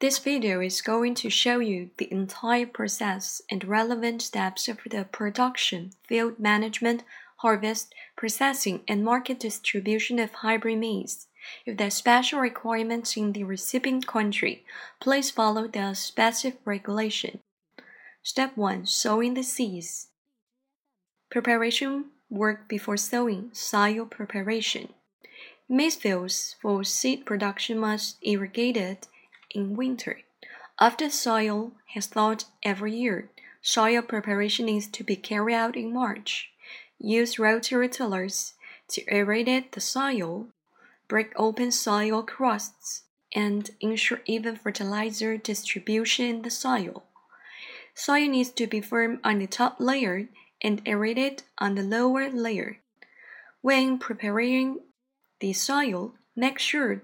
This video is going to show you the entire process and relevant steps of the production, field management, harvest, processing, and market distribution of hybrid maize. If there are special requirements in the recipient country, please follow the specific regulation. Step 1 Sowing the seeds. Preparation work before sowing, soil preparation. Maize fields for seed production must irrigated in winter. After soil has thawed every year, soil preparation needs to be carried out in March. Use rotary tillers to aerate the soil, break open soil crusts, and ensure even fertilizer distribution in the soil. Soil needs to be firm on the top layer and aerated on the lower layer. When preparing the soil, make sure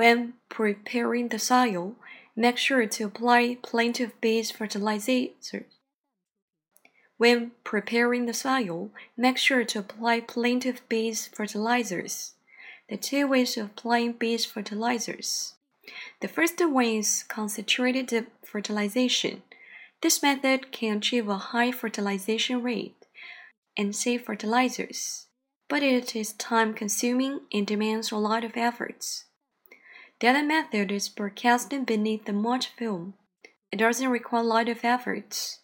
when preparing the soil, make sure to apply plenty of base fertilizers. When preparing the soil, make sure to apply plenty of base fertilizers. The two ways of applying base fertilizers. The first one is concentrated fertilization. This method can achieve a high fertilization rate and save fertilizers, but it is time consuming and demands a lot of efforts. The other method is broadcasting beneath the mulch film. It doesn't require a lot of efforts,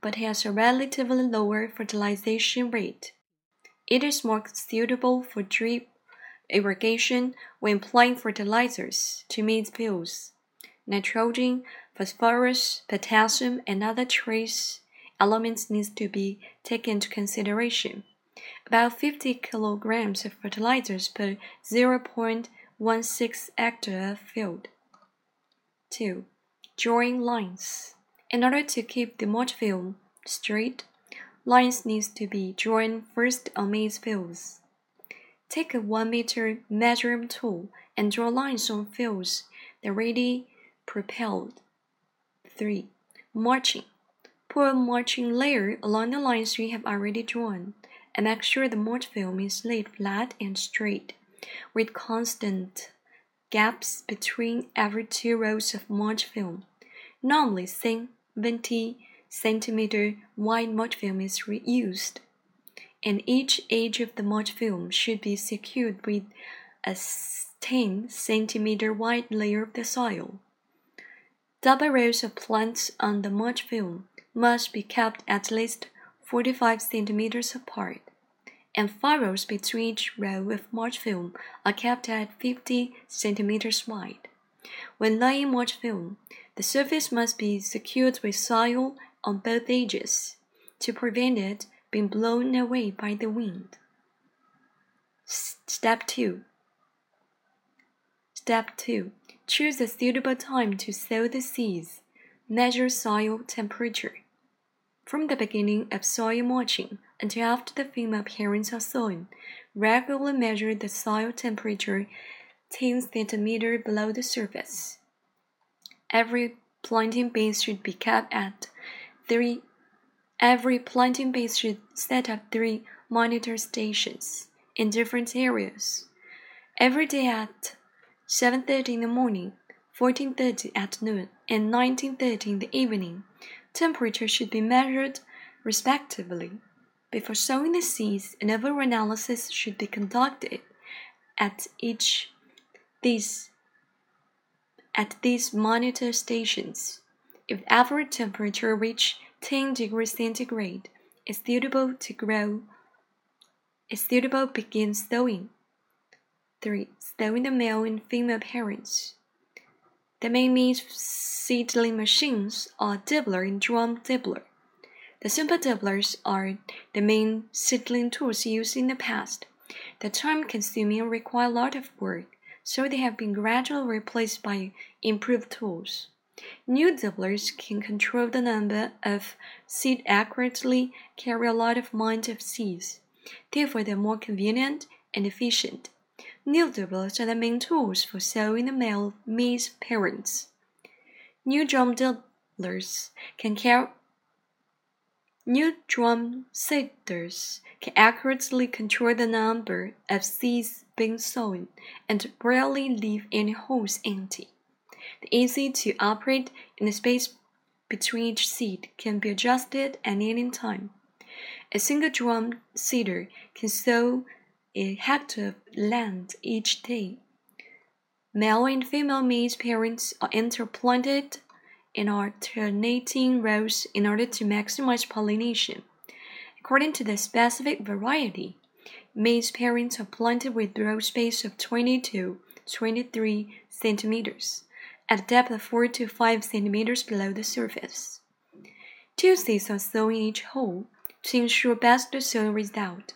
but has a relatively lower fertilization rate. It is more suitable for drip irrigation when applying fertilizers to maize fields. Nitrogen, phosphorus, potassium, and other trace elements need to be taken into consideration. About 50 kilograms of fertilizers per 0.5 one six hectare field. 2. Drawing lines. In order to keep the mulch film straight, lines need to be drawn first on maize fields. Take a 1 meter measuring tool and draw lines on fields that already propelled. 3. Mulching. Put a mulching layer along the lines you have already drawn and make sure the mulch film is laid flat and straight with constant gaps between every two rows of mulch film. Normally, thin 20 centimeter wide mulch film is reused, and each edge of the mulch film should be secured with a 10 centimeter wide layer of the soil. Double rows of plants on the mulch film must be kept at least 45 centimeters apart and furrows between each row of mulch film are kept at 50 centimeters wide. When laying mulch film, the surface must be secured with soil on both edges to prevent it being blown away by the wind. Step 2 Step 2 Choose a suitable time to sow the seeds. Measure soil temperature. From the beginning of soil mulching until after the film appearance of soil, regularly measure the soil temperature 10 cm below the surface. Every planting base should be kept at 3 Every planting base should set up three monitor stations in different areas. Every day at 7:30 in the morning, 14:30 at noon, and 19:30 in the evening. Temperature should be measured respectively. Before sowing the seeds, another analysis should be conducted at each these at these monitor stations. If average temperature reach 10 degrees centigrade, it's suitable to grow. It's suitable begin sowing. 3. Sowing the male and female parents. The main means seedling machines are dibbler and drum dibbler. The simple dibblers are the main seedling tools used in the past. The time consuming require a lot of work, so they have been gradually replaced by improved tools. New dibblers can control the number of seed accurately, carry a lot of amount of seeds. Therefore, they are more convenient and efficient. New dibblers are the main tools for sowing the male maize parents. New drum dibblers can carry New drum seeders can accurately control the number of seeds being sown and rarely leave any holes empty. The easy to operate in the space between each seed can be adjusted at any time. A single drum seeder can sow a hectare of land each day. Male and female maize parents are interplanted in alternating rows in order to maximize pollination. According to the specific variety, maize parents are planted with row space of 20 to 23 centimeters at a depth of 4 to 5 centimeters below the surface. Two seeds are sown in each hole to ensure best sowing result.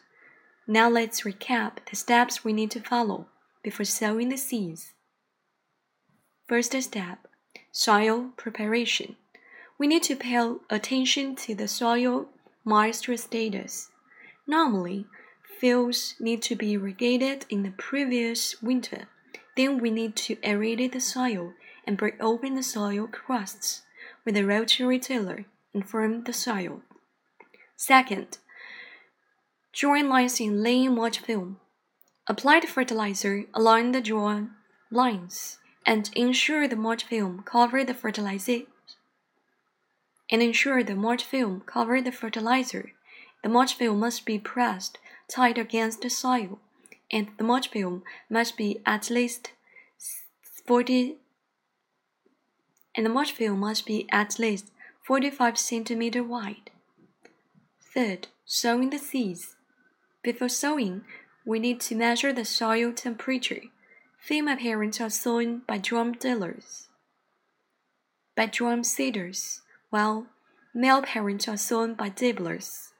Now let's recap the steps we need to follow before sowing the seeds. First step soil preparation. We need to pay attention to the soil moisture status. Normally, fields need to be irrigated in the previous winter. Then we need to aerate the soil and break open the soil crusts with a rotary tiller and firm the soil. Second, join lines in laying mulch film. Apply the fertilizer along the drawn lines and ensure the mulch film cover the fertilizer and ensure the mulch film cover the fertilizer. The mulch film must be pressed tight against the soil, and the mulch film must be at least 40 and the mulch film must be at least 45 centimeter wide. Third, sowing the seeds. Before sowing, we need to measure the soil temperature. Female parents are sown by drum tillers, by drum seeders, while male parents are sown by dibblers.